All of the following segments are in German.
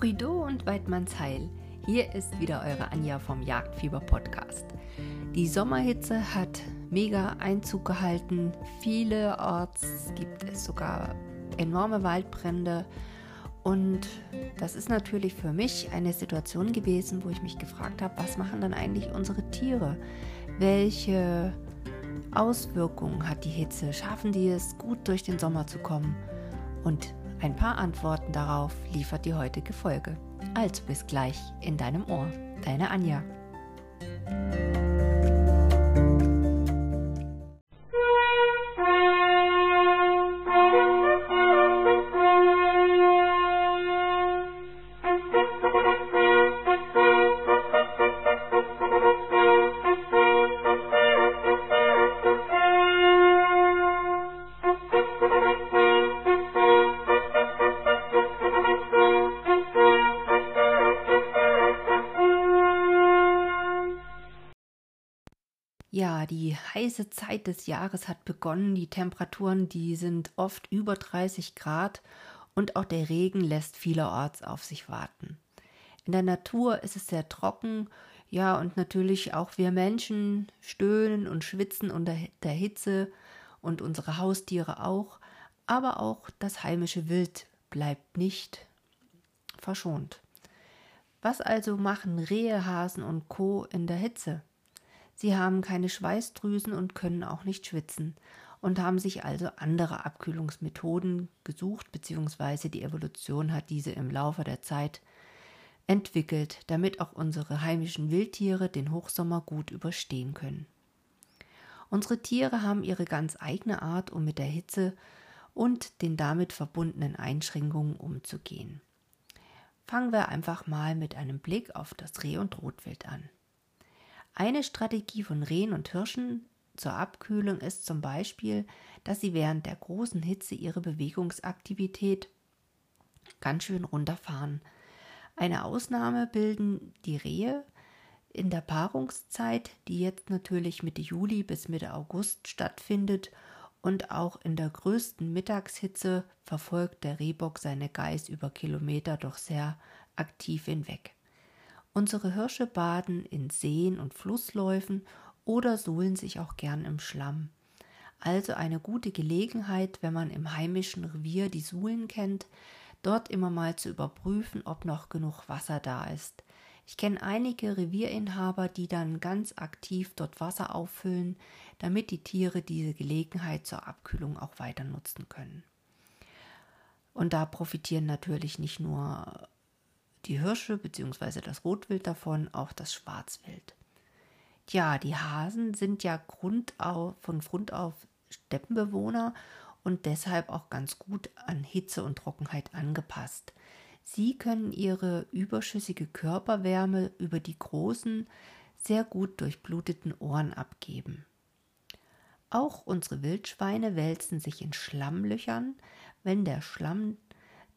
Prido und Weidmannsheil. Hier ist wieder eure Anja vom Jagdfieber Podcast. Die Sommerhitze hat mega Einzug gehalten. Vielerorts gibt es sogar enorme Waldbrände. Und das ist natürlich für mich eine Situation gewesen, wo ich mich gefragt habe, was machen dann eigentlich unsere Tiere? Welche Auswirkungen hat die Hitze? Schaffen die es, gut durch den Sommer zu kommen? Und ein paar Antworten darauf liefert die heutige Folge. Also bis gleich in deinem Ohr. Deine Anja. Heiße Zeit des Jahres hat begonnen. Die Temperaturen, die sind oft über 30 Grad und auch der Regen lässt vielerorts auf sich warten. In der Natur ist es sehr trocken, ja, und natürlich auch wir Menschen stöhnen und schwitzen unter der Hitze und unsere Haustiere auch, aber auch das heimische Wild bleibt nicht verschont. Was also machen Rehe, Hasen und Co. in der Hitze? Sie haben keine Schweißdrüsen und können auch nicht schwitzen und haben sich also andere Abkühlungsmethoden gesucht, beziehungsweise die Evolution hat diese im Laufe der Zeit entwickelt, damit auch unsere heimischen Wildtiere den Hochsommer gut überstehen können. Unsere Tiere haben ihre ganz eigene Art, um mit der Hitze und den damit verbundenen Einschränkungen umzugehen. Fangen wir einfach mal mit einem Blick auf das Reh- und Rotwild an. Eine Strategie von Rehen und Hirschen zur Abkühlung ist zum Beispiel, dass sie während der großen Hitze ihre Bewegungsaktivität ganz schön runterfahren. Eine Ausnahme bilden die Rehe in der Paarungszeit, die jetzt natürlich Mitte Juli bis Mitte August stattfindet und auch in der größten Mittagshitze verfolgt der Rehbock seine Geiß über Kilometer doch sehr aktiv hinweg. Unsere Hirsche baden in Seen und Flussläufen oder suhlen sich auch gern im Schlamm. Also eine gute Gelegenheit, wenn man im heimischen Revier die Suhlen kennt, dort immer mal zu überprüfen, ob noch genug Wasser da ist. Ich kenne einige Revierinhaber, die dann ganz aktiv dort Wasser auffüllen, damit die Tiere diese Gelegenheit zur Abkühlung auch weiter nutzen können. Und da profitieren natürlich nicht nur die Hirsche bzw. das Rotwild davon, auch das Schwarzwild. Ja, die Hasen sind ja Grund auf, von Grund auf Steppenbewohner und deshalb auch ganz gut an Hitze und Trockenheit angepasst. Sie können ihre überschüssige Körperwärme über die großen, sehr gut durchbluteten Ohren abgeben. Auch unsere Wildschweine wälzen sich in Schlammlöchern, wenn der Schlamm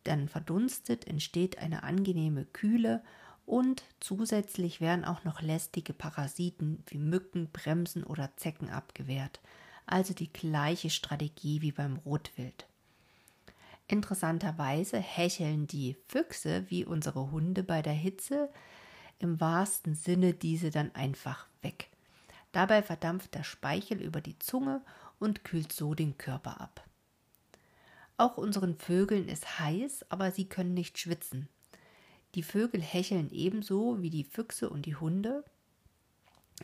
dann verdunstet, entsteht eine angenehme Kühle und zusätzlich werden auch noch lästige Parasiten wie Mücken, Bremsen oder Zecken abgewehrt. Also die gleiche Strategie wie beim Rotwild. Interessanterweise hecheln die Füchse wie unsere Hunde bei der Hitze im wahrsten Sinne diese dann einfach weg. Dabei verdampft der Speichel über die Zunge und kühlt so den Körper ab. Auch unseren Vögeln ist heiß, aber sie können nicht schwitzen. Die Vögel hecheln ebenso wie die Füchse und die Hunde,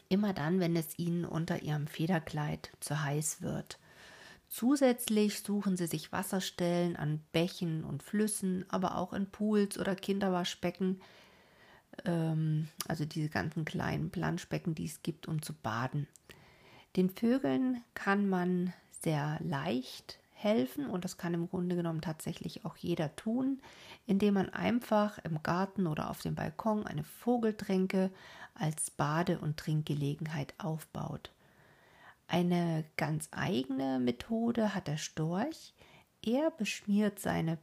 immer dann, wenn es ihnen unter ihrem Federkleid zu heiß wird. Zusätzlich suchen sie sich Wasserstellen an Bächen und Flüssen, aber auch in Pools oder Kinderwaschbecken, ähm, also diese ganzen kleinen Planschbecken, die es gibt, um zu baden. Den Vögeln kann man sehr leicht helfen und das kann im Grunde genommen tatsächlich auch jeder tun, indem man einfach im Garten oder auf dem Balkon eine Vogeltränke als Bade- und Trinkgelegenheit aufbaut. Eine ganz eigene Methode hat der Storch. Er beschmiert seine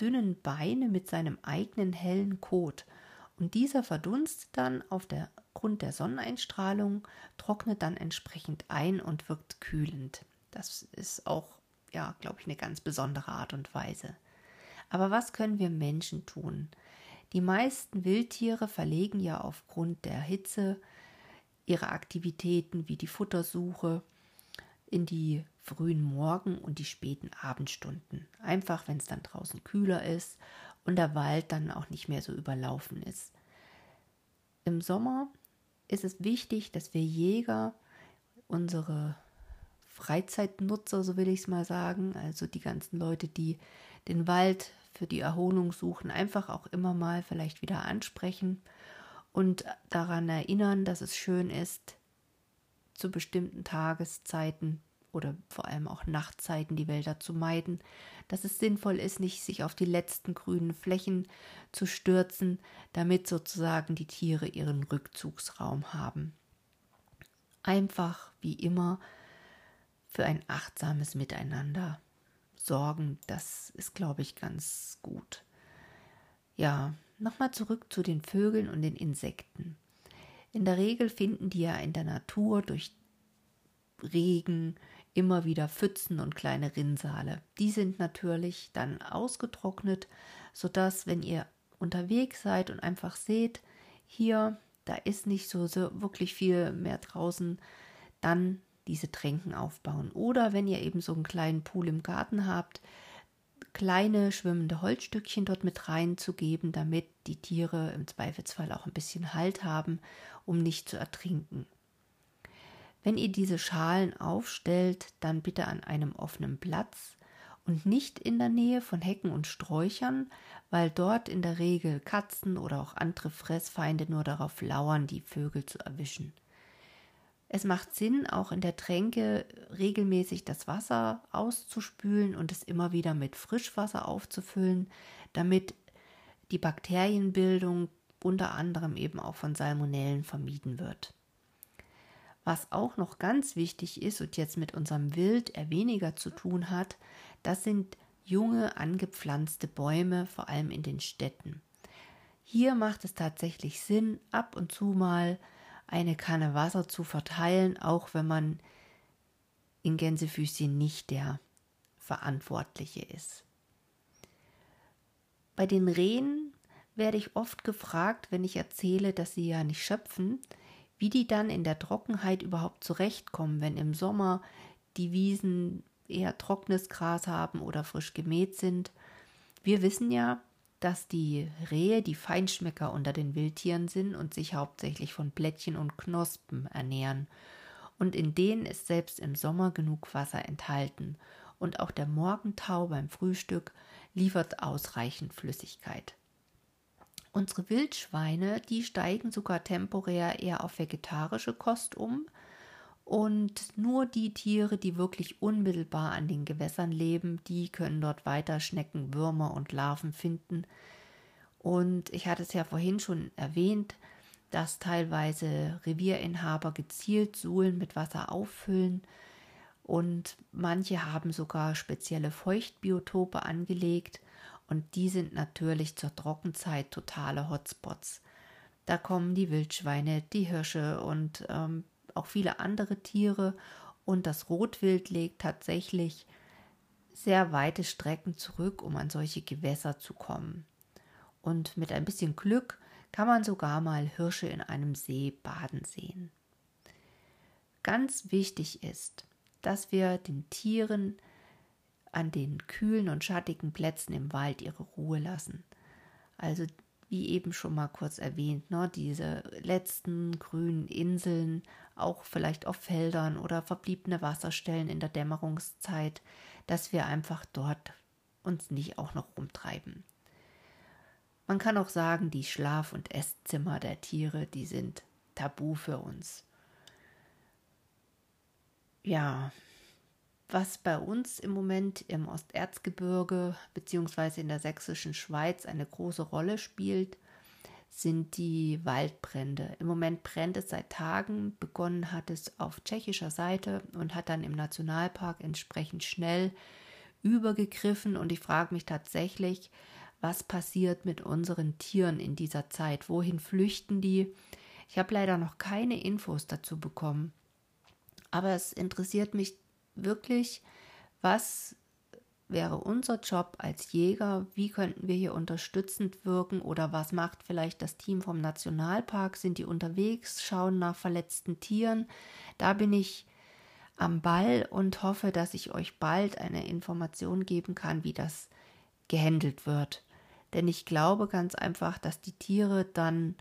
dünnen Beine mit seinem eigenen hellen Kot und dieser verdunstet dann auf der Grund der Sonneneinstrahlung, trocknet dann entsprechend ein und wirkt kühlend. Das ist auch ja, glaube ich, eine ganz besondere Art und Weise. Aber was können wir Menschen tun? Die meisten Wildtiere verlegen ja aufgrund der Hitze ihre Aktivitäten wie die Futtersuche in die frühen Morgen- und die späten Abendstunden. Einfach, wenn es dann draußen kühler ist und der Wald dann auch nicht mehr so überlaufen ist. Im Sommer ist es wichtig, dass wir Jäger unsere Freizeitnutzer, so will ich es mal sagen, also die ganzen Leute, die den Wald für die Erholung suchen, einfach auch immer mal vielleicht wieder ansprechen und daran erinnern, dass es schön ist, zu bestimmten Tageszeiten oder vor allem auch Nachtzeiten die Wälder zu meiden, dass es sinnvoll ist, nicht sich auf die letzten grünen Flächen zu stürzen, damit sozusagen die Tiere ihren Rückzugsraum haben. Einfach wie immer für ein achtsames Miteinander sorgen, das ist, glaube ich, ganz gut. Ja, nochmal zurück zu den Vögeln und den Insekten. In der Regel finden die ja in der Natur durch Regen immer wieder Pfützen und kleine Rinnsale. Die sind natürlich dann ausgetrocknet, sodass, wenn ihr unterwegs seid und einfach seht, hier, da ist nicht so, so wirklich viel mehr draußen, dann diese Tränken aufbauen. Oder wenn ihr eben so einen kleinen Pool im Garten habt, kleine schwimmende Holzstückchen dort mit reinzugeben, damit die Tiere im Zweifelsfall auch ein bisschen Halt haben, um nicht zu ertrinken. Wenn ihr diese Schalen aufstellt, dann bitte an einem offenen Platz und nicht in der Nähe von Hecken und Sträuchern, weil dort in der Regel Katzen oder auch andere Fressfeinde nur darauf lauern, die Vögel zu erwischen. Es macht Sinn, auch in der Tränke regelmäßig das Wasser auszuspülen und es immer wieder mit Frischwasser aufzufüllen, damit die Bakterienbildung unter anderem eben auch von Salmonellen vermieden wird. Was auch noch ganz wichtig ist und jetzt mit unserem Wild eher weniger zu tun hat, das sind junge angepflanzte Bäume, vor allem in den Städten. Hier macht es tatsächlich Sinn, ab und zu mal eine Kanne Wasser zu verteilen, auch wenn man in Gänsefüßchen nicht der Verantwortliche ist. Bei den Rehen werde ich oft gefragt, wenn ich erzähle, dass sie ja nicht schöpfen, wie die dann in der Trockenheit überhaupt zurechtkommen, wenn im Sommer die Wiesen eher trockenes Gras haben oder frisch gemäht sind. Wir wissen ja, dass die Rehe die Feinschmecker unter den Wildtieren sind und sich hauptsächlich von Blättchen und Knospen ernähren. Und in denen ist selbst im Sommer genug Wasser enthalten. Und auch der Morgentau beim Frühstück liefert ausreichend Flüssigkeit. Unsere Wildschweine, die steigen sogar temporär eher auf vegetarische Kost um, und nur die Tiere, die wirklich unmittelbar an den Gewässern leben, die können dort weiter Schnecken, Würmer und Larven finden. Und ich hatte es ja vorhin schon erwähnt, dass teilweise Revierinhaber gezielt Suhlen mit Wasser auffüllen und manche haben sogar spezielle Feuchtbiotope angelegt und die sind natürlich zur Trockenzeit totale Hotspots. Da kommen die Wildschweine, die Hirsche und ähm, auch viele andere Tiere und das Rotwild legt tatsächlich sehr weite Strecken zurück, um an solche Gewässer zu kommen. Und mit ein bisschen Glück kann man sogar mal Hirsche in einem See baden sehen. Ganz wichtig ist, dass wir den Tieren an den kühlen und schattigen Plätzen im Wald ihre Ruhe lassen. Also wie eben schon mal kurz erwähnt, ne, diese letzten grünen Inseln, auch vielleicht auf Feldern oder verbliebene Wasserstellen in der Dämmerungszeit, dass wir einfach dort uns nicht auch noch rumtreiben. Man kann auch sagen, die Schlaf- und Esszimmer der Tiere, die sind tabu für uns. Ja, was bei uns im Moment im Osterzgebirge bzw. in der sächsischen Schweiz eine große Rolle spielt, sind die Waldbrände. Im Moment brennt es seit Tagen. Begonnen hat es auf tschechischer Seite und hat dann im Nationalpark entsprechend schnell übergegriffen. Und ich frage mich tatsächlich, was passiert mit unseren Tieren in dieser Zeit? Wohin flüchten die? Ich habe leider noch keine Infos dazu bekommen. Aber es interessiert mich wirklich, was wäre unser Job als Jäger? Wie könnten wir hier unterstützend wirken? Oder was macht vielleicht das Team vom Nationalpark? Sind die unterwegs, schauen nach verletzten Tieren? Da bin ich am Ball und hoffe, dass ich euch bald eine Information geben kann, wie das gehandelt wird. Denn ich glaube ganz einfach, dass die Tiere dann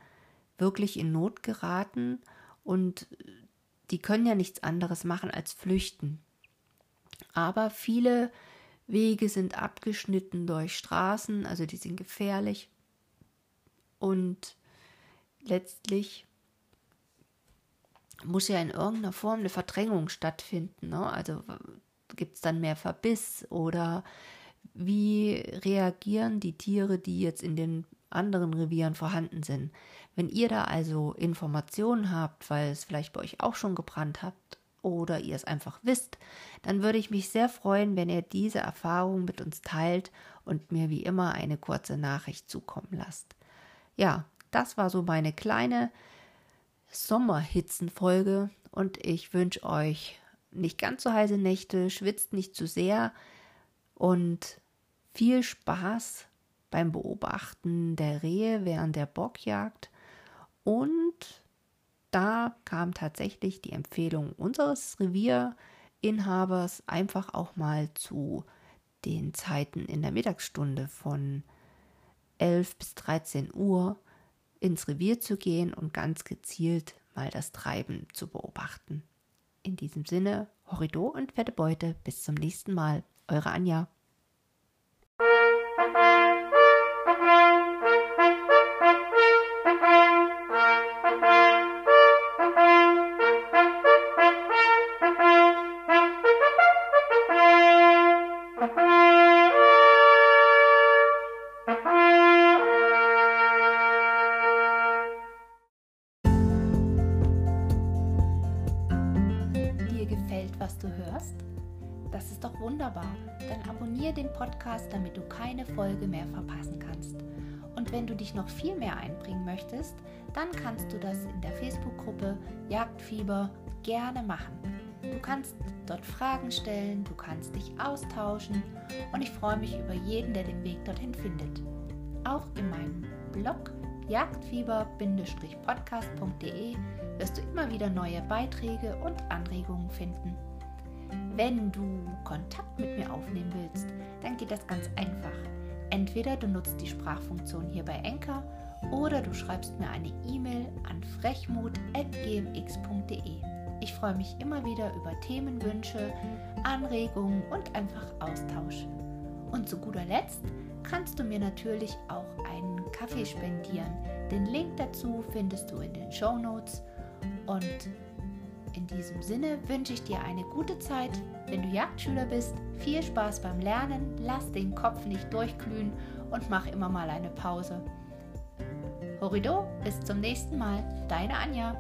wirklich in Not geraten und die können ja nichts anderes machen als flüchten. Aber viele Wege sind abgeschnitten durch Straßen, also die sind gefährlich. Und letztlich muss ja in irgendeiner Form eine Verdrängung stattfinden. Ne? Also gibt es dann mehr Verbiss oder wie reagieren die Tiere, die jetzt in den anderen Revieren vorhanden sind. Wenn ihr da also Informationen habt, weil es vielleicht bei euch auch schon gebrannt habt oder ihr es einfach wisst, dann würde ich mich sehr freuen, wenn ihr diese Erfahrung mit uns teilt und mir wie immer eine kurze Nachricht zukommen lasst. Ja, das war so meine kleine Sommerhitzenfolge und ich wünsche euch nicht ganz so heiße Nächte, schwitzt nicht zu sehr und viel Spaß beim Beobachten der Rehe während der Bockjagd und da kam tatsächlich die Empfehlung unseres Revierinhabers, einfach auch mal zu den Zeiten in der Mittagsstunde von 11 bis 13 Uhr ins Revier zu gehen und ganz gezielt mal das Treiben zu beobachten. In diesem Sinne, Horrido und fette Beute. Bis zum nächsten Mal. Eure Anja. Wunderbar. Dann abonniere den Podcast, damit du keine Folge mehr verpassen kannst. Und wenn du dich noch viel mehr einbringen möchtest, dann kannst du das in der Facebook-Gruppe Jagdfieber gerne machen. Du kannst dort Fragen stellen, du kannst dich austauschen und ich freue mich über jeden, der den Weg dorthin findet. Auch in meinem Blog jagdfieber-podcast.de wirst du immer wieder neue Beiträge und Anregungen finden. Wenn du Kontakt mit mir aufnehmen willst, dann geht das ganz einfach. Entweder du nutzt die Sprachfunktion hier bei Enker oder du schreibst mir eine E-Mail an frechmut.gmx.de. Ich freue mich immer wieder über Themenwünsche, Anregungen und einfach Austausch. Und zu guter Letzt kannst du mir natürlich auch einen Kaffee spendieren. Den Link dazu findest du in den Show Notes. Und in diesem Sinne wünsche ich dir eine gute Zeit. Wenn du Jagdschüler bist, viel Spaß beim Lernen, lass den Kopf nicht durchglühen und mach immer mal eine Pause. Horido, bis zum nächsten Mal, deine Anja.